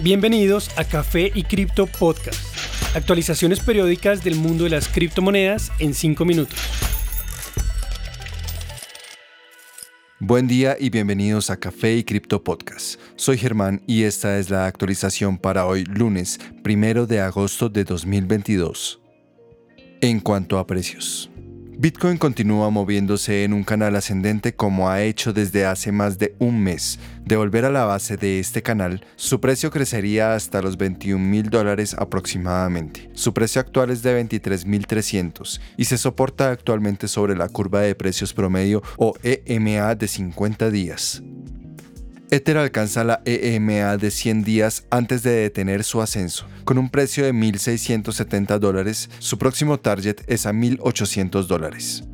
Bienvenidos a Café y Cripto Podcast. Actualizaciones periódicas del mundo de las criptomonedas en 5 minutos. Buen día y bienvenidos a Café y Cripto Podcast. Soy Germán y esta es la actualización para hoy lunes, primero de agosto de 2022. En cuanto a precios. Bitcoin continúa moviéndose en un canal ascendente como ha hecho desde hace más de un mes. De volver a la base de este canal, su precio crecería hasta los 21 mil dólares aproximadamente. Su precio actual es de 23.300 y se soporta actualmente sobre la curva de precios promedio o EMA de 50 días. Ether alcanza la EMA de 100 días antes de detener su ascenso. Con un precio de 1.670 dólares, su próximo target es a 1.800 dólares.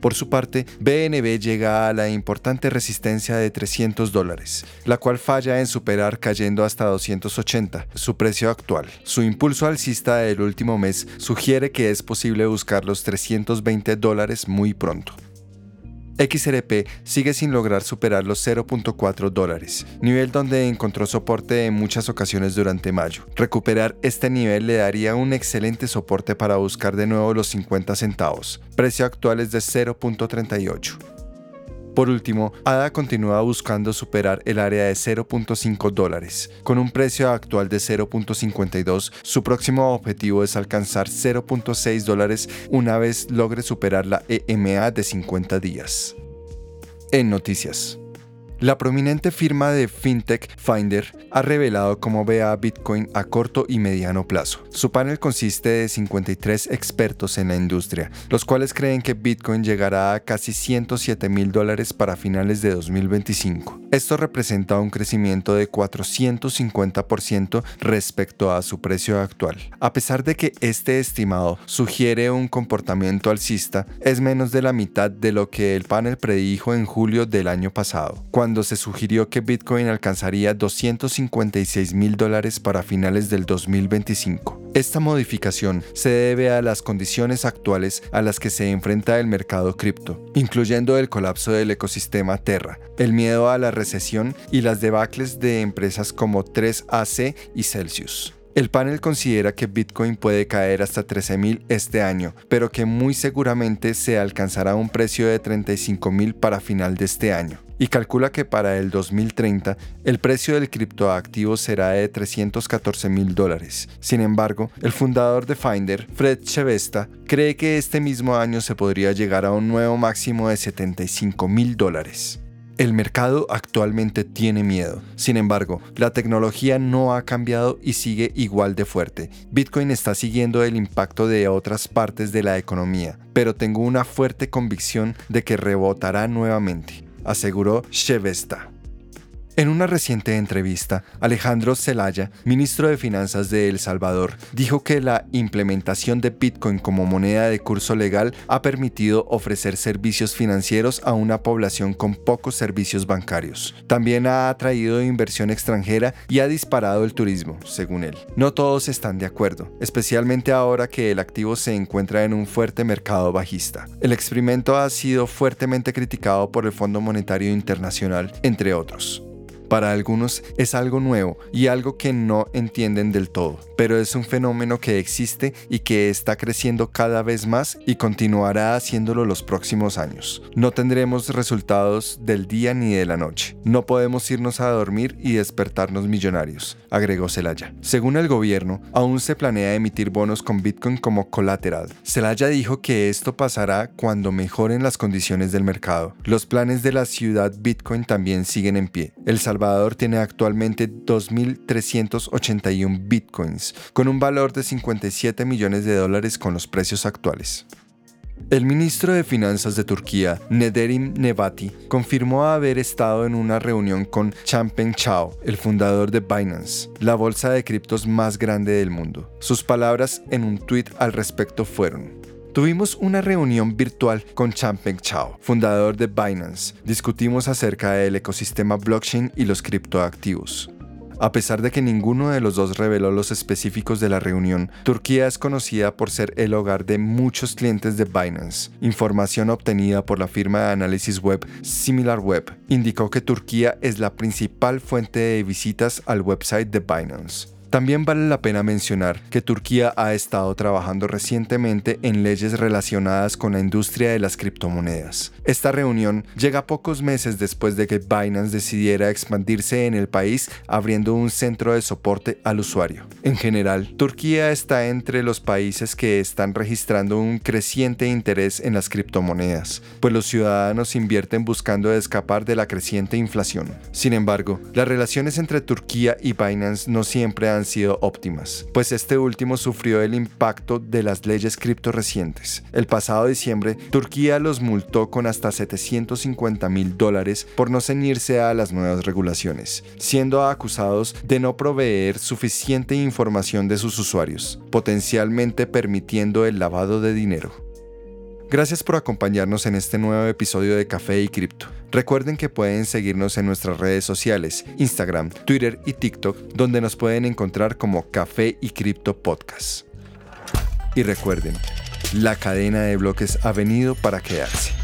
Por su parte, BNB llega a la importante resistencia de 300 dólares, la cual falla en superar cayendo hasta 280, su precio actual. Su impulso alcista del último mes sugiere que es posible buscar los 320 dólares muy pronto. XRP sigue sin lograr superar los 0.4 dólares, nivel donde encontró soporte en muchas ocasiones durante mayo. Recuperar este nivel le daría un excelente soporte para buscar de nuevo los 50 centavos. Precio actual es de 0.38. Por último, ADA continúa buscando superar el área de 0.5 dólares. Con un precio actual de 0.52, su próximo objetivo es alcanzar 0.6 dólares una vez logre superar la EMA de 50 días. En noticias. La prominente firma de FinTech Finder ha revelado cómo ve a Bitcoin a corto y mediano plazo. Su panel consiste de 53 expertos en la industria, los cuales creen que Bitcoin llegará a casi 107 mil dólares para finales de 2025. Esto representa un crecimiento de 450% respecto a su precio actual. A pesar de que este estimado sugiere un comportamiento alcista, es menos de la mitad de lo que el panel predijo en julio del año pasado, cuando se sugirió que Bitcoin alcanzaría 256 mil dólares para finales del 2025. Esta modificación se debe a las condiciones actuales a las que se enfrenta el mercado cripto, incluyendo el colapso del ecosistema Terra, el miedo a la recesión y las debacles de empresas como 3AC y Celsius. El panel considera que Bitcoin puede caer hasta 13.000 este año, pero que muy seguramente se alcanzará un precio de 35.000 para final de este año y calcula que para el 2030 el precio del criptoactivo será de 314 mil dólares. Sin embargo, el fundador de Finder, Fred Chevesta, cree que este mismo año se podría llegar a un nuevo máximo de 75 mil dólares. El mercado actualmente tiene miedo. Sin embargo, la tecnología no ha cambiado y sigue igual de fuerte. Bitcoin está siguiendo el impacto de otras partes de la economía, pero tengo una fuerte convicción de que rebotará nuevamente, aseguró Shevesta. En una reciente entrevista, Alejandro Zelaya, ministro de Finanzas de El Salvador, dijo que la implementación de Bitcoin como moneda de curso legal ha permitido ofrecer servicios financieros a una población con pocos servicios bancarios. También ha atraído inversión extranjera y ha disparado el turismo, según él. No todos están de acuerdo, especialmente ahora que el activo se encuentra en un fuerte mercado bajista. El experimento ha sido fuertemente criticado por el Fondo Monetario Internacional, entre otros. Para algunos es algo nuevo y algo que no entienden del todo, pero es un fenómeno que existe y que está creciendo cada vez más y continuará haciéndolo los próximos años. No tendremos resultados del día ni de la noche. No podemos irnos a dormir y despertarnos millonarios, agregó Celaya. Según el gobierno, aún se planea emitir bonos con Bitcoin como colateral. Celaya dijo que esto pasará cuando mejoren las condiciones del mercado. Los planes de la ciudad Bitcoin también siguen en pie. El Salvador tiene actualmente 2.381 bitcoins, con un valor de 57 millones de dólares con los precios actuales. El ministro de Finanzas de Turquía, Nederim Nebati, confirmó haber estado en una reunión con Changpeng Chao, el fundador de Binance, la bolsa de criptos más grande del mundo. Sus palabras en un tuit al respecto fueron, Tuvimos una reunión virtual con Changpeng Chao, fundador de Binance. Discutimos acerca del ecosistema blockchain y los criptoactivos. A pesar de que ninguno de los dos reveló los específicos de la reunión, Turquía es conocida por ser el hogar de muchos clientes de Binance. Información obtenida por la firma de análisis web SimilarWeb indicó que Turquía es la principal fuente de visitas al website de Binance. También vale la pena mencionar que Turquía ha estado trabajando recientemente en leyes relacionadas con la industria de las criptomonedas. Esta reunión llega pocos meses después de que Binance decidiera expandirse en el país abriendo un centro de soporte al usuario. En general, Turquía está entre los países que están registrando un creciente interés en las criptomonedas, pues los ciudadanos invierten buscando escapar de la creciente inflación. Sin embargo, las relaciones entre Turquía y Binance no siempre han sido óptimas, pues este último sufrió el impacto de las leyes cripto recientes. El pasado diciembre, Turquía los multó con hasta 750 mil dólares por no ceñirse a las nuevas regulaciones, siendo acusados de no proveer suficiente información de sus usuarios, potencialmente permitiendo el lavado de dinero. Gracias por acompañarnos en este nuevo episodio de Café y Cripto. Recuerden que pueden seguirnos en nuestras redes sociales, Instagram, Twitter y TikTok, donde nos pueden encontrar como Café y Cripto Podcast. Y recuerden, la cadena de bloques ha venido para quedarse.